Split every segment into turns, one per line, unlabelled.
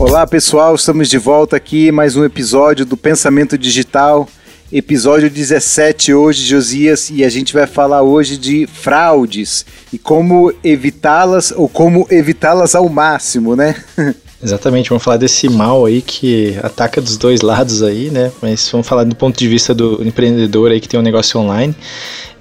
Olá pessoal, estamos de volta aqui, mais um episódio do Pensamento Digital, episódio 17 hoje, Josias, e a gente vai falar hoje de fraudes e como evitá-las ou como evitá-las ao máximo, né?
Exatamente, vamos falar desse mal aí que ataca dos dois lados aí, né? Mas vamos falar do ponto de vista do empreendedor aí que tem um negócio online.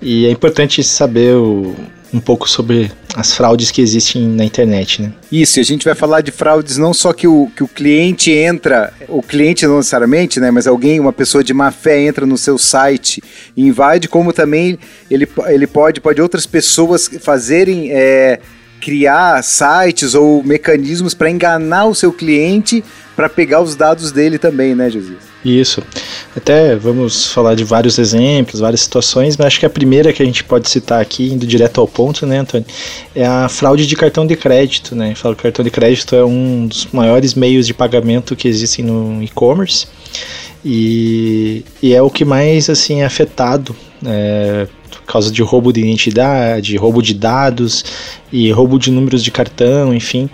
E é importante saber o, um pouco sobre as fraudes que existem na internet, né?
Isso, e a gente vai falar de fraudes não só que o, que o cliente entra, o cliente não necessariamente, né, mas alguém, uma pessoa de má fé entra no seu site e invade, como também ele, ele pode, pode outras pessoas fazerem... É, criar sites ou mecanismos para enganar o seu cliente para pegar os dados dele também, né, Josias?
Isso. Até vamos falar de vários exemplos, várias situações, mas acho que a primeira que a gente pode citar aqui, indo direto ao ponto, né, Antônio, é a fraude de cartão de crédito, né? Falo que cartão de crédito é um dos maiores meios de pagamento que existem no e-commerce e, e é o que mais assim é afetado é, causa de roubo de identidade, roubo de dados e roubo de números de cartão, enfim.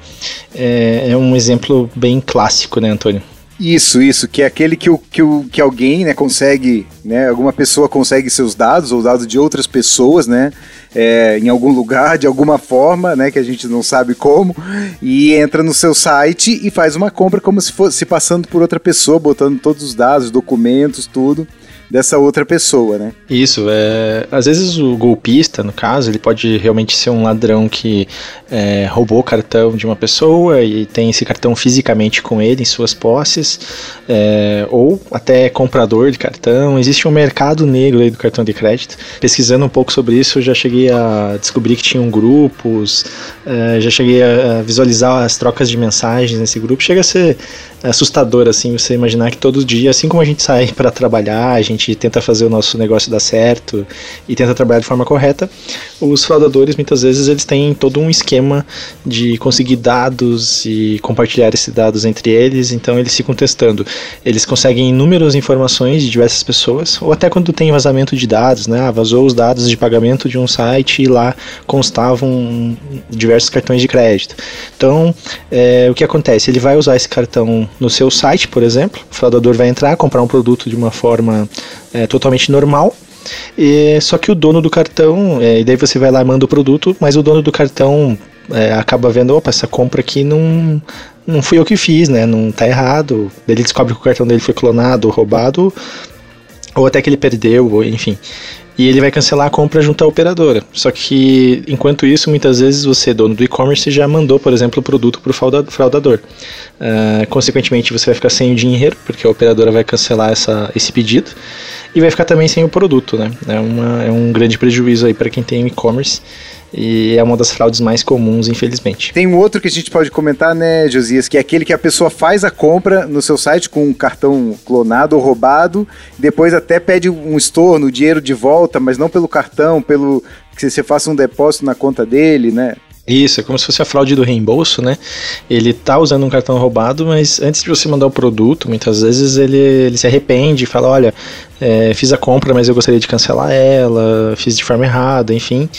É, é um exemplo bem clássico, né, Antônio?
Isso, isso, que é aquele que, o, que, o, que alguém né, consegue, né, alguma pessoa consegue seus dados ou dados de outras pessoas, né, é, em algum lugar, de alguma forma, né, que a gente não sabe como, e entra no seu site e faz uma compra como se fosse se passando por outra pessoa, botando todos os dados, documentos, tudo dessa outra pessoa, né?
Isso, é, às vezes o golpista, no caso, ele pode realmente ser um ladrão que é, roubou o cartão de uma pessoa e tem esse cartão fisicamente com ele em suas posses, é, ou até comprador de cartão. Existe um mercado negro aí do cartão de crédito. Pesquisando um pouco sobre isso, eu já cheguei a descobrir que tinham grupos, é, já cheguei a visualizar as trocas de mensagens nesse grupo. Chega a ser assustador, assim, você imaginar que todo dia, assim como a gente sai para trabalhar, a gente tenta fazer o nosso negócio dar certo e tenta trabalhar de forma correta, os fraudadores muitas vezes eles têm todo um esquema de conseguir dados e compartilhar esses dados entre eles, então eles ficam testando. Eles conseguem inúmeras informações de diversas pessoas, ou até quando tem vazamento de dados, né? Ah, vazou os dados de pagamento de um site e lá constavam diversos cartões de crédito. Então, é, o que acontece? Ele vai usar esse cartão no seu site, por exemplo. O fraudador vai entrar, comprar um produto de uma forma é, totalmente normal. E, só que o dono do cartão, é, e daí você vai lá e manda o produto, mas o dono do cartão é, acaba vendo, opa, essa compra aqui não, não fui eu que fiz, né? Não tá errado. Ele descobre que o cartão dele foi clonado, roubado, ou até que ele perdeu, enfim e ele vai cancelar a compra junto à operadora. Só que, enquanto isso, muitas vezes você, dono do e-commerce, já mandou, por exemplo, o produto para o fraudador. Uh, consequentemente, você vai ficar sem o dinheiro, porque a operadora vai cancelar essa, esse pedido, e vai ficar também sem o produto. Né? É, uma, é um grande prejuízo aí para quem tem e-commerce. E é uma das fraudes mais comuns, infelizmente.
Tem um outro que a gente pode comentar, né, Josias, que é aquele que a pessoa faz a compra no seu site com um cartão clonado ou roubado, depois até pede um estorno, o dinheiro de volta, mas não pelo cartão, pelo que você faça um depósito na conta dele, né?
Isso, é como se fosse a fraude do reembolso, né? Ele tá usando um cartão roubado, mas antes de você mandar o produto, muitas vezes ele, ele se arrepende e fala, olha, é, fiz a compra, mas eu gostaria de cancelar ela, fiz de forma errada, enfim.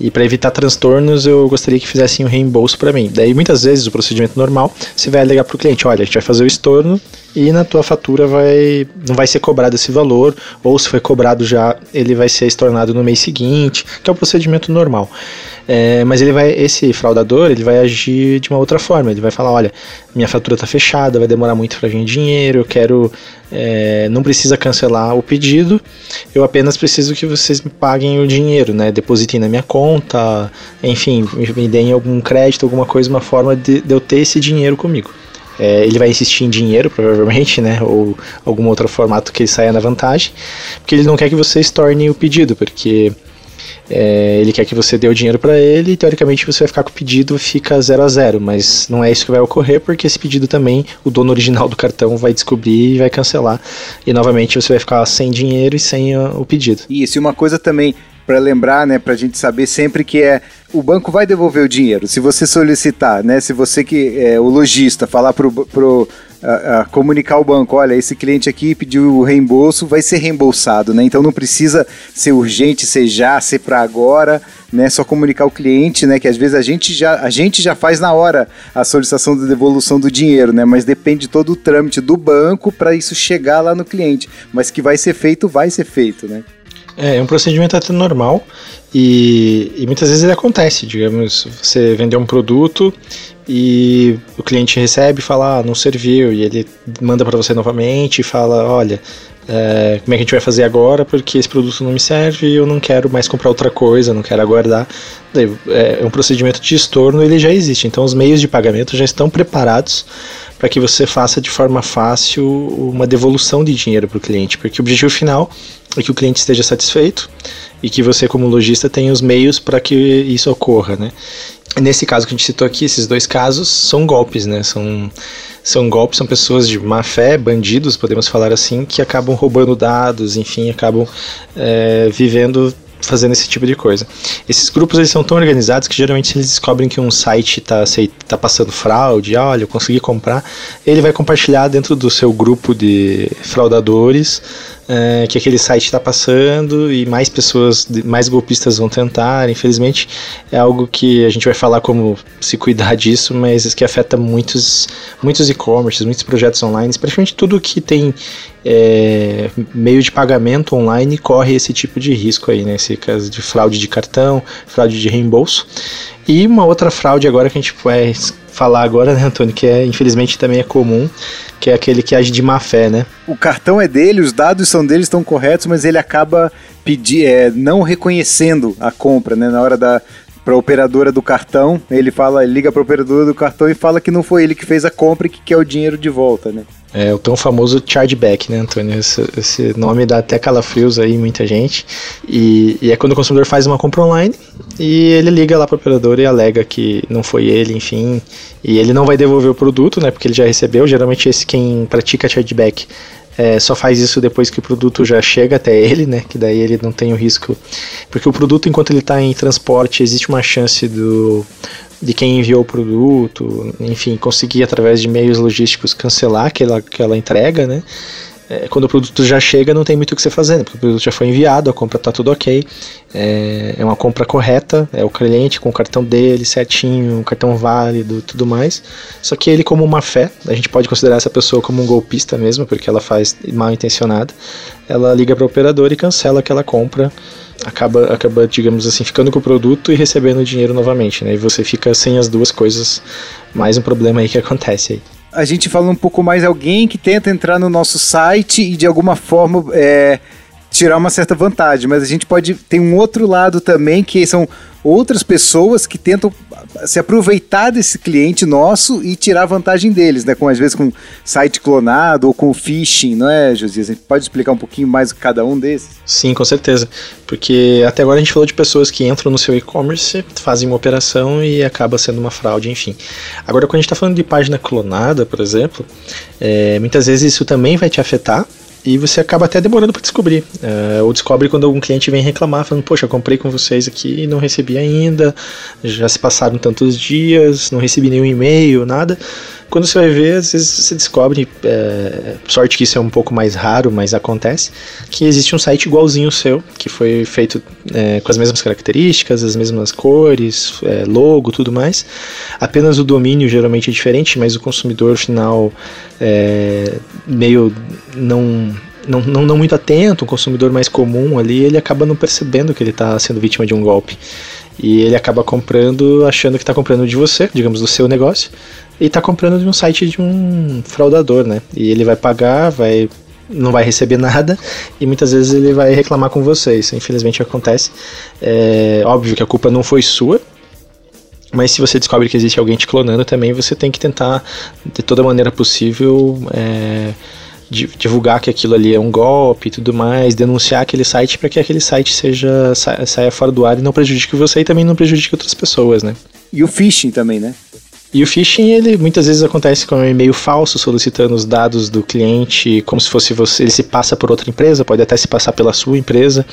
E para evitar transtornos, eu gostaria que fizessem o um reembolso para mim. Daí, muitas vezes, o procedimento normal, você vai alegar para o cliente: olha, a gente vai fazer o estorno e na tua fatura vai não vai ser cobrado esse valor, ou se foi cobrado já, ele vai ser estornado no mês seguinte, que é o procedimento normal. É, mas ele vai, esse fraudador, ele vai agir de uma outra forma. Ele vai falar, olha, minha fatura está fechada, vai demorar muito para vir dinheiro, eu quero, é, não precisa cancelar o pedido, eu apenas preciso que vocês me paguem o dinheiro, né? Depositem na minha conta, enfim, me deem algum crédito, alguma coisa, uma forma de, de eu ter esse dinheiro comigo. É, ele vai insistir em dinheiro, provavelmente, né? Ou algum outro formato que ele saia na vantagem, porque ele não quer que você estorne o pedido, porque é, ele quer que você dê o dinheiro para ele teoricamente você vai ficar com o pedido fica 0 a 0 mas não é isso que vai ocorrer porque esse pedido também o dono original do cartão vai descobrir e vai cancelar e novamente você vai ficar sem dinheiro e sem o pedido.
Isso, e uma coisa também para lembrar, né, para a gente saber sempre que é o banco vai devolver o dinheiro. Se você solicitar, né, se você que é o lojista falar pro, pro a, a, comunicar ao banco, olha, esse cliente aqui pediu o reembolso, vai ser reembolsado, né? Então não precisa ser urgente, ser já, ser para agora, né? Só comunicar ao cliente, né? Que às vezes a gente já, a gente já faz na hora a solicitação da devolução do dinheiro, né? Mas depende de todo o trâmite do banco para isso chegar lá no cliente. Mas que vai ser feito, vai ser feito, né?
É, é um procedimento até normal e, e muitas vezes ele acontece. Digamos, você vendeu um produto e o cliente recebe e fala, ah, não serviu, e ele manda para você novamente e fala, olha, é, como é que a gente vai fazer agora, porque esse produto não me serve e eu não quero mais comprar outra coisa, não quero aguardar. É, é um procedimento de estorno, ele já existe, então os meios de pagamento já estão preparados para que você faça de forma fácil uma devolução de dinheiro para o cliente, porque o objetivo final é que o cliente esteja satisfeito e que você como lojista tenha os meios para que isso ocorra, né? Nesse caso que a gente citou aqui, esses dois casos são golpes, né? São, são golpes, são pessoas de má fé, bandidos, podemos falar assim, que acabam roubando dados, enfim, acabam é, vivendo fazendo esse tipo de coisa. Esses grupos eles são tão organizados que geralmente eles descobrem que um site está tá passando fraude, olha, eu consegui comprar, ele vai compartilhar dentro do seu grupo de fraudadores é, que aquele site está passando e mais pessoas, mais golpistas vão tentar. Infelizmente, é algo que a gente vai falar como se cuidar disso, mas que afeta muitos, muitos e-commerces, muitos projetos online, praticamente tudo que tem é, meio de pagamento online corre esse tipo de risco aí, né? Esse caso de fraude de cartão, fraude de reembolso. E uma outra fraude agora que a gente vai falar agora, né, Antônio, que é, infelizmente também é comum, que é aquele que age de má fé, né?
O cartão é dele, os dados são dele, estão corretos, mas ele acaba pedir, é, não reconhecendo a compra, né? Na hora da para operadora do cartão, ele fala, ele liga para operadora do cartão e fala que não foi ele que fez a compra e que quer o dinheiro de volta, né?
É o tão famoso chargeback, né, Antônio? Esse, esse nome dá até calafrios aí muita gente. E, e, é quando o consumidor faz uma compra online e ele liga lá para o operador e alega que não foi ele, enfim. E ele não vai devolver o produto, né? Porque ele já recebeu. Geralmente esse quem pratica chargeback é, só faz isso depois que o produto já chega até ele, né? Que daí ele não tem o risco. Porque o produto, enquanto ele está em transporte, existe uma chance do, de quem enviou o produto, enfim, conseguir através de meios logísticos cancelar aquela, aquela entrega, né? É, quando o produto já chega, não tem muito o que você fazer, né? porque o produto já foi enviado, a compra está tudo ok, é, é, uma compra correta, é o cliente com o cartão dele certinho, o cartão válido, tudo mais. Só que ele, como uma fé, a gente pode considerar essa pessoa como um golpista mesmo, porque ela faz mal intencionada. Ela liga para o operador e cancela aquela compra acaba, acaba, digamos assim, ficando com o produto e recebendo o dinheiro novamente, né? E você fica sem as duas coisas, mais um problema aí que acontece aí.
A gente fala um pouco mais alguém que tenta entrar no nosso site e de alguma forma é, tirar uma certa vantagem, mas a gente pode tem um outro lado também que são outras pessoas que tentam se aproveitar desse cliente nosso e tirar vantagem deles, né? Com às vezes com site clonado ou com phishing, não é, Josias? A gente pode explicar um pouquinho mais cada um desses?
Sim, com certeza. Porque até agora a gente falou de pessoas que entram no seu e-commerce, fazem uma operação e acaba sendo uma fraude, enfim. Agora, quando a gente está falando de página clonada, por exemplo, é, muitas vezes isso também vai te afetar, e você acaba até demorando para descobrir. Uh, ou descobre quando algum cliente vem reclamar, falando: Poxa, comprei com vocês aqui e não recebi ainda, já se passaram tantos dias, não recebi nenhum e-mail, nada. Quando você vai ver, às vezes você descobre, é, sorte que isso é um pouco mais raro, mas acontece, que existe um site igualzinho ao seu, que foi feito é, com as mesmas características, as mesmas cores, é, logo, tudo mais. Apenas o domínio geralmente é diferente, mas o consumidor final é, meio não não, não, não, muito atento, um consumidor mais comum ali, ele acaba não percebendo que ele está sendo vítima de um golpe. E ele acaba comprando, achando que está comprando de você, digamos, do seu negócio, e está comprando de um site de um fraudador, né? E ele vai pagar, vai não vai receber nada e muitas vezes ele vai reclamar com você. Isso infelizmente acontece. É óbvio que a culpa não foi sua, mas se você descobre que existe alguém te clonando também, você tem que tentar de toda maneira possível é, divulgar que aquilo ali é um golpe e tudo mais, denunciar aquele site para que aquele site seja saia fora do ar e não prejudique você e também não prejudique outras pessoas, né?
E o phishing também, né?
E o phishing, ele muitas vezes acontece com um e-mail falso solicitando os dados do cliente, como se fosse você, ele se passa por outra empresa, pode até se passar pela sua empresa,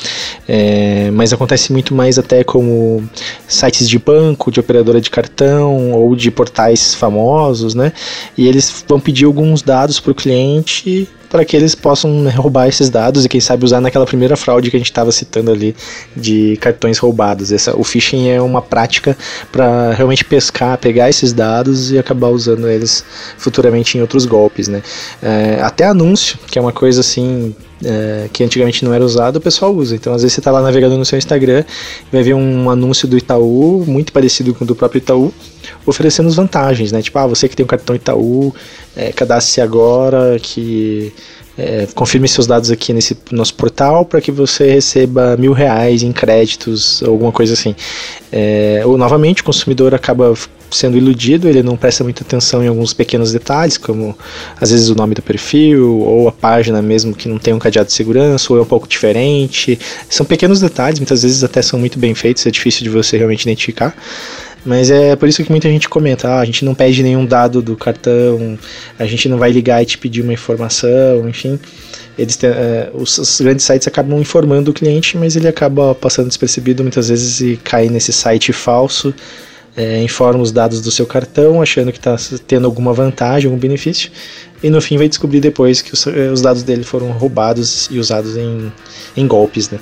é, mas acontece muito mais até como sites de banco, de operadora de cartão ou de portais famosos, né? E eles vão pedir alguns dados para o cliente para que eles possam roubar esses dados e quem sabe usar naquela primeira fraude que a gente estava citando ali de cartões roubados. Essa, o phishing é uma prática para realmente pescar, pegar esses dados e acabar usando eles futuramente em outros golpes, né? É, até anúncio, que é uma coisa assim é, que antigamente não era usado, o pessoal usa. Então, às vezes você está lá navegando no seu Instagram, vai ver um anúncio do Itaú, muito parecido com o do próprio Itaú, oferecendo vantagens, né? Tipo, ah, você que tem um cartão Itaú, é, cadastre-se agora, que é, confirme seus dados aqui nesse nosso portal para que você receba mil reais em créditos, alguma coisa assim. É, ou novamente o consumidor acaba sendo iludido, ele não presta muita atenção em alguns pequenos detalhes, como às vezes o nome do perfil, ou a página mesmo que não tem um cadeado de segurança, ou é um pouco diferente. São pequenos detalhes, muitas vezes até são muito bem feitos, é difícil de você realmente identificar. Mas é por isso que muita gente comenta, ah, a gente não pede nenhum dado do cartão, a gente não vai ligar e te pedir uma informação, enfim. Eles têm, é, os, os, grandes sites acabam informando o cliente, mas ele acaba passando despercebido muitas vezes e cai nesse site falso, é, informa os dados do seu cartão, achando que está tendo alguma vantagem, algum benefício, e no fim vai descobrir depois que os, é, os dados dele foram roubados e usados em, em golpes, né?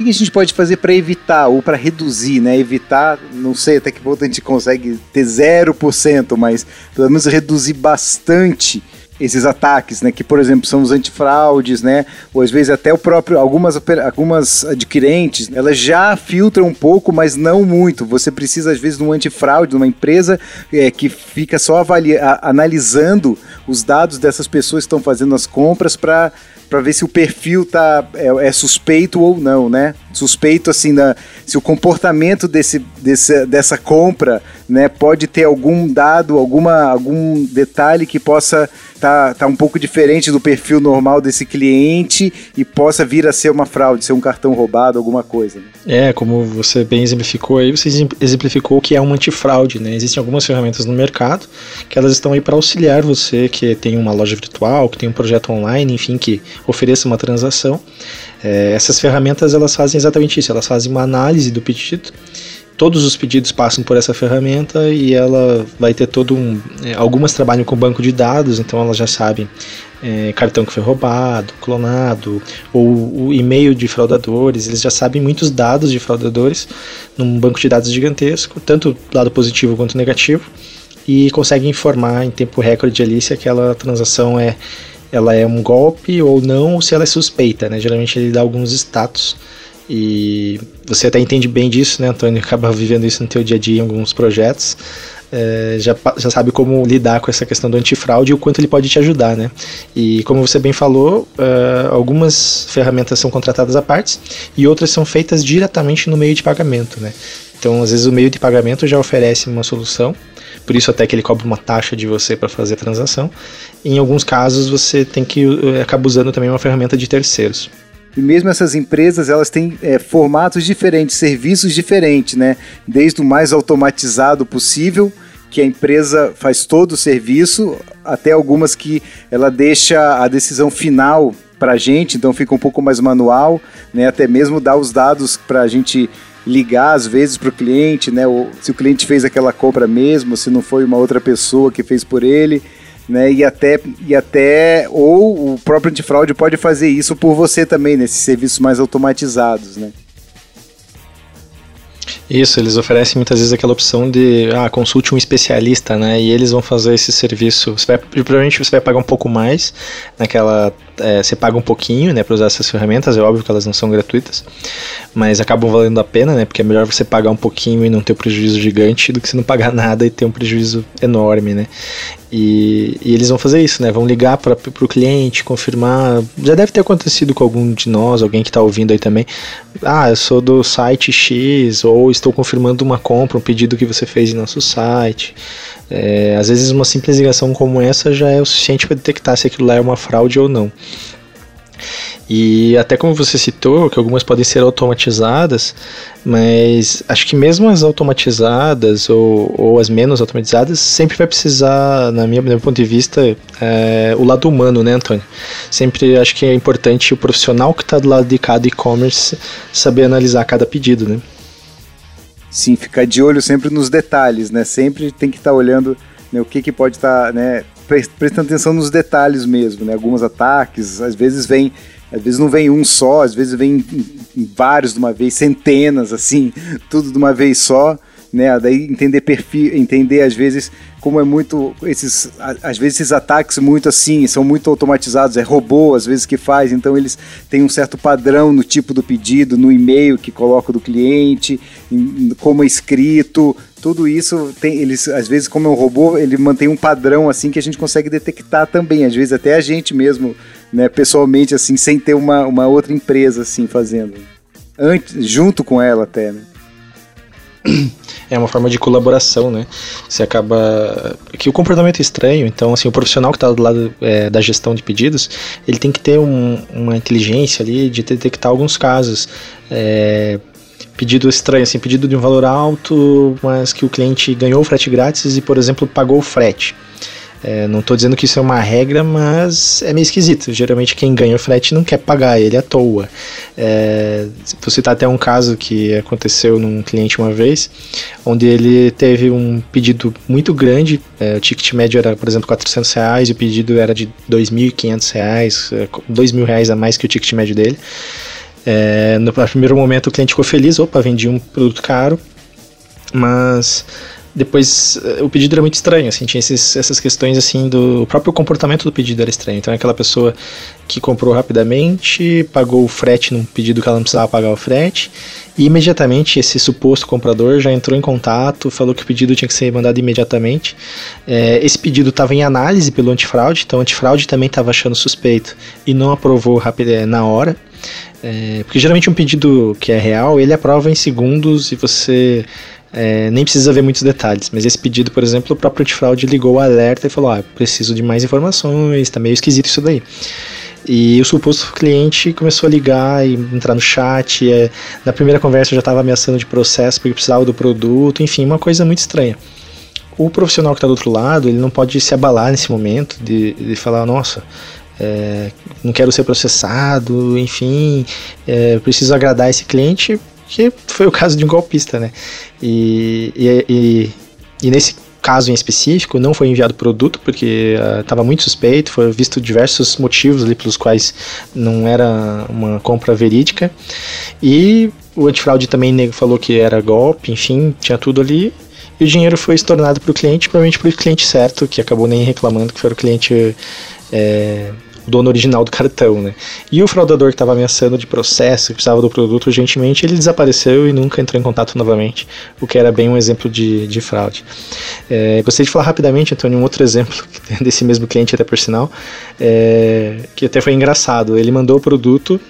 Que a gente pode fazer para evitar ou para reduzir, né? Evitar, não sei até que ponto a gente consegue ter 0%, mas pelo menos reduzir bastante esses ataques, né? Que, por exemplo, são os antifraudes, né? Ou às vezes até o próprio, algumas, algumas adquirentes, elas já filtram um pouco, mas não muito. Você precisa, às vezes, de um antifraude, de uma empresa é, que fica só avalia, analisando os dados dessas pessoas que estão fazendo as compras para para ver se o perfil tá é, é, suspeito ou não, né? Suspeito assim da, se o comportamento desse, desse, dessa compra, né, pode ter algum dado, alguma algum detalhe que possa tá, tá um pouco diferente do perfil normal desse cliente e possa vir a ser uma fraude, ser um cartão roubado, alguma coisa. Né?
É, como você bem exemplificou aí, você exemplificou que é um antifraude, né? Existem algumas ferramentas no mercado que elas estão aí para auxiliar você que tem uma loja virtual, que tem um projeto online, enfim, que ofereça uma transação. É, essas ferramentas elas fazem exatamente isso, elas fazem uma análise do pedido todos os pedidos passam por essa ferramenta e ela vai ter todo um. É, algumas trabalham com banco de dados, então elas já sabem é, cartão que foi roubado, clonado, ou o e-mail de fraudadores, eles já sabem muitos dados de fraudadores num banco de dados gigantesco, tanto lado positivo quanto negativo, e conseguem informar em tempo recorde ali se aquela transação é ela é um golpe ou não, ou se ela é suspeita, né? Geralmente ele dá alguns status e você até entende bem disso, né, Antônio? Acaba vivendo isso no teu dia a dia em alguns projetos. É, já, já sabe como lidar com essa questão do antifraude e o quanto ele pode te ajudar, né? E como você bem falou, uh, algumas ferramentas são contratadas à parte e outras são feitas diretamente no meio de pagamento, né? Então, às vezes o meio de pagamento já oferece uma solução, por isso até que ele cobra uma taxa de você para fazer a transação. em alguns casos você tem que uh, acaba usando também uma ferramenta de terceiros.
E mesmo essas empresas, elas têm é, formatos diferentes, serviços diferentes, né? Desde o mais automatizado possível, que a empresa faz todo o serviço, até algumas que ela deixa a decisão final para a gente, então fica um pouco mais manual, né? Até mesmo dá os dados para a gente ligar às vezes para o cliente, né? Ou se o cliente fez aquela compra mesmo, se não foi uma outra pessoa que fez por ele né? E até, e até ou o próprio antifraude pode fazer isso por você também, nesses serviços mais automatizados, né?
Isso, eles oferecem muitas vezes aquela opção de ah, consulte um especialista, né? E eles vão fazer esse serviço. Você vai, provavelmente você vai pagar um pouco mais naquela. É, você paga um pouquinho, né, para usar essas ferramentas. É óbvio que elas não são gratuitas, mas acabam valendo a pena, né? Porque é melhor você pagar um pouquinho e não ter um prejuízo gigante do que você não pagar nada e ter um prejuízo enorme, né? E, e, eles vão fazer isso, né? Vão ligar para o cliente, confirmar. Já deve ter acontecido com algum de nós, alguém que está ouvindo aí também. Ah, eu sou do site X, ou estou confirmando uma compra, um pedido que você fez em nosso site. É, às vezes, uma simples ligação como essa já é o suficiente para detectar se aquilo lá é uma fraude ou não. E até como você citou, que algumas podem ser automatizadas, mas acho que mesmo as automatizadas ou, ou as menos automatizadas sempre vai precisar, na minha, no meu ponto de vista, é, o lado humano, né, Antônio? Sempre acho que é importante o profissional que está do lado de cada e-commerce saber analisar cada pedido, né?
Sim, ficar de olho sempre nos detalhes, né? Sempre tem que estar tá olhando né, o que, que pode estar, tá, né? Prestando atenção nos detalhes mesmo, né? Alguns ataques, às vezes vem às vezes não vem um só, às vezes vem vários de uma vez, centenas, assim, tudo de uma vez só, né? Daí entender perfil, entender às vezes como é muito esses, às vezes esses ataques muito assim são muito automatizados, é robô às vezes que faz, então eles têm um certo padrão no tipo do pedido, no e-mail que coloca do cliente, em, como é escrito, tudo isso tem eles às vezes como é um robô ele mantém um padrão assim que a gente consegue detectar também às vezes até a gente mesmo né pessoalmente assim sem ter uma, uma outra empresa assim fazendo antes junto com ela até né?
É uma forma de colaboração, né? Você acaba que o comportamento é estranho, então assim o profissional que está do lado é, da gestão de pedidos, ele tem que ter um, uma inteligência ali de detectar alguns casos. É, pedido estranho, assim, pedido de um valor alto, mas que o cliente ganhou o frete grátis e, por exemplo, pagou o frete. É, não estou dizendo que isso é uma regra, mas é meio esquisito. Geralmente quem ganha o frete não quer pagar ele à toa. É, vou citar até um caso que aconteceu num cliente uma vez, onde ele teve um pedido muito grande. É, o ticket médio era, por exemplo, 400 reais e o pedido era de 2.500 reais, 2 é, reais a mais que o ticket médio dele. É, no primeiro momento o cliente ficou feliz, opa, vendi um produto caro, mas depois eh, o pedido era muito estranho, assim, tinha esses, essas questões assim do próprio comportamento do pedido era estranho. Então aquela pessoa que comprou rapidamente, pagou o frete num pedido que ela não precisava pagar o frete, e imediatamente esse suposto comprador já entrou em contato, falou que o pedido tinha que ser mandado imediatamente. É, esse pedido estava em análise pelo antifraude, então o antifraude também estava achando suspeito e não aprovou rápido, eh, na hora. É, porque geralmente um pedido que é real, ele aprova em segundos e você é, nem precisa ver muitos detalhes, mas esse pedido, por exemplo, o próprio antifraude ligou o alerta e falou: ah, preciso de mais informações, tá meio esquisito isso daí. E o suposto cliente começou a ligar e entrar no chat. É, na primeira conversa já estava ameaçando de processo porque precisava do produto, enfim, uma coisa muito estranha. O profissional que está do outro lado, ele não pode se abalar nesse momento de, de falar: nossa, é, não quero ser processado, enfim, é, preciso agradar esse cliente, que foi o caso de um golpista, né? E, e, e, e nesse caso em específico não foi enviado produto porque estava uh, muito suspeito, foi visto diversos motivos ali pelos quais não era uma compra verídica e o antifraude também falou que era golpe, enfim, tinha tudo ali e o dinheiro foi estornado para o cliente, provavelmente para o cliente certo, que acabou nem reclamando que foi o cliente é, o dono original do cartão, né? E o fraudador que estava ameaçando de processo, que precisava do produto urgentemente, ele desapareceu e nunca entrou em contato novamente, o que era bem um exemplo de, de fraude. É, gostaria de falar rapidamente, Antônio, um outro exemplo desse mesmo cliente, até por sinal, é, que até foi engraçado. Ele mandou o produto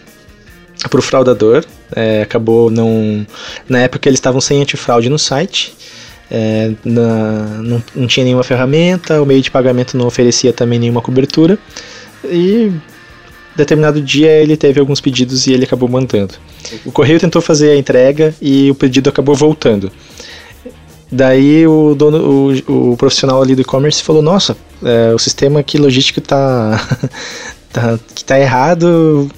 para o fraudador, é, acabou não. Na época eles estavam sem antifraude no site. É, na, não, não tinha nenhuma ferramenta, o meio de pagamento não oferecia também nenhuma cobertura. E determinado dia ele teve alguns pedidos e ele acabou mandando. O correio tentou fazer a entrega e o pedido acabou voltando. Daí o dono, o, o profissional ali do e-commerce falou: Nossa, é, o sistema aqui logístico tá, tá, que tá errado.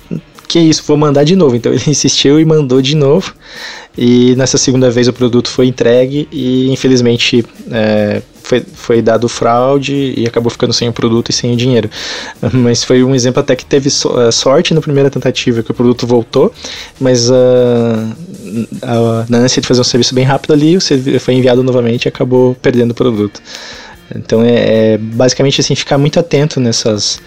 Que isso, vou mandar de novo. Então ele insistiu e mandou de novo. E nessa segunda vez o produto foi entregue e infelizmente é, foi, foi dado fraude e acabou ficando sem o produto e sem o dinheiro. Mas foi um exemplo até que teve eh, sorte na primeira tentativa que o produto voltou, mas uh, na ânsia de fazer um serviço bem rápido ali, o foi enviado novamente e acabou perdendo o produto. Então é, é basicamente assim, ficar muito atento nessas,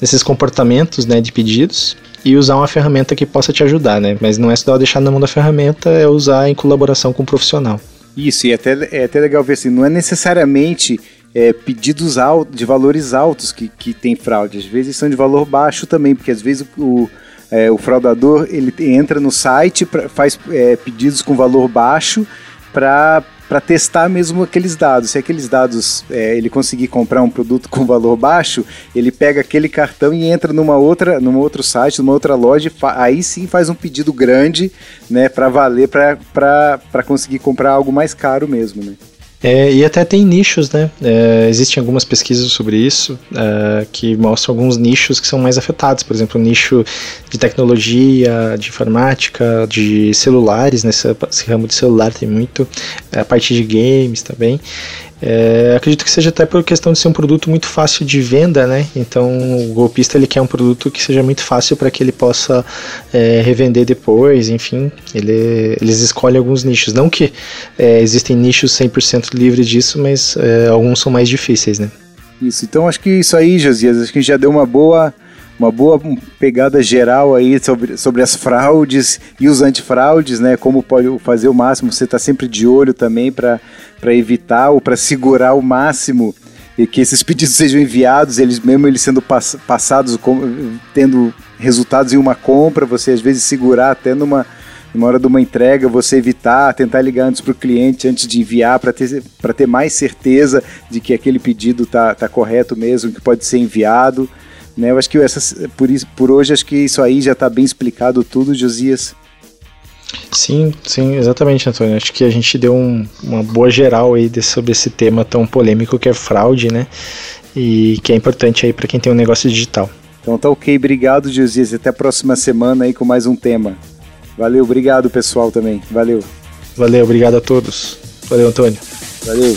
nesses comportamentos né, de pedidos e usar uma ferramenta que possa te ajudar, né? Mas não é só deixar na mão da ferramenta, é usar em colaboração com o um profissional.
Isso, e é até, é até legal ver assim, não é necessariamente é, pedidos altos, de valores altos que, que tem fraude, às vezes são de valor baixo também, porque às vezes o, é, o fraudador ele entra no site, pra, faz é, pedidos com valor baixo para para testar mesmo aqueles dados. Se aqueles dados é, ele conseguir comprar um produto com valor baixo, ele pega aquele cartão e entra numa outra, num outro site, numa outra loja, aí sim faz um pedido grande, né, para valer para conseguir comprar algo mais caro mesmo, né?
É, e até tem nichos, né? É, existem algumas pesquisas sobre isso é, que mostram alguns nichos que são mais afetados. Por exemplo, o nicho de tecnologia, de informática, de celulares, nesse ramo de celular tem muito, a parte de games também. É, acredito que seja até por questão de ser um produto muito fácil de venda, né? Então o golpista ele quer um produto que seja muito fácil para que ele possa é, revender depois, enfim, ele, eles escolhem alguns nichos. Não que é, existem nichos 100% livres disso, mas é, alguns são mais difíceis, né?
Isso, então acho que isso aí, Josias, acho que já deu uma boa uma boa pegada geral aí sobre, sobre as fraudes e os antifraudes, né? Como pode fazer o máximo, você está sempre de olho também para evitar ou para segurar o máximo e que esses pedidos sejam enviados, eles mesmo eles sendo pass passados, com, tendo resultados em uma compra, você às vezes segurar até numa, numa hora de uma entrega, você evitar, tentar ligar antes para o cliente antes de enviar, para ter, ter mais certeza de que aquele pedido está tá correto mesmo, que pode ser enviado. Né? Eu acho que essas, por, isso, por hoje acho que isso aí já está bem explicado tudo, Josias.
Sim, sim, exatamente, Antônio. Acho que a gente deu um, uma boa geral aí de, sobre esse tema tão polêmico que é fraude, né? E que é importante aí para quem tem um negócio digital.
Então tá ok, obrigado, Josias. Até a próxima semana aí com mais um tema. Valeu, obrigado pessoal também. Valeu.
Valeu, obrigado a todos. Valeu, Antônio.
Valeu.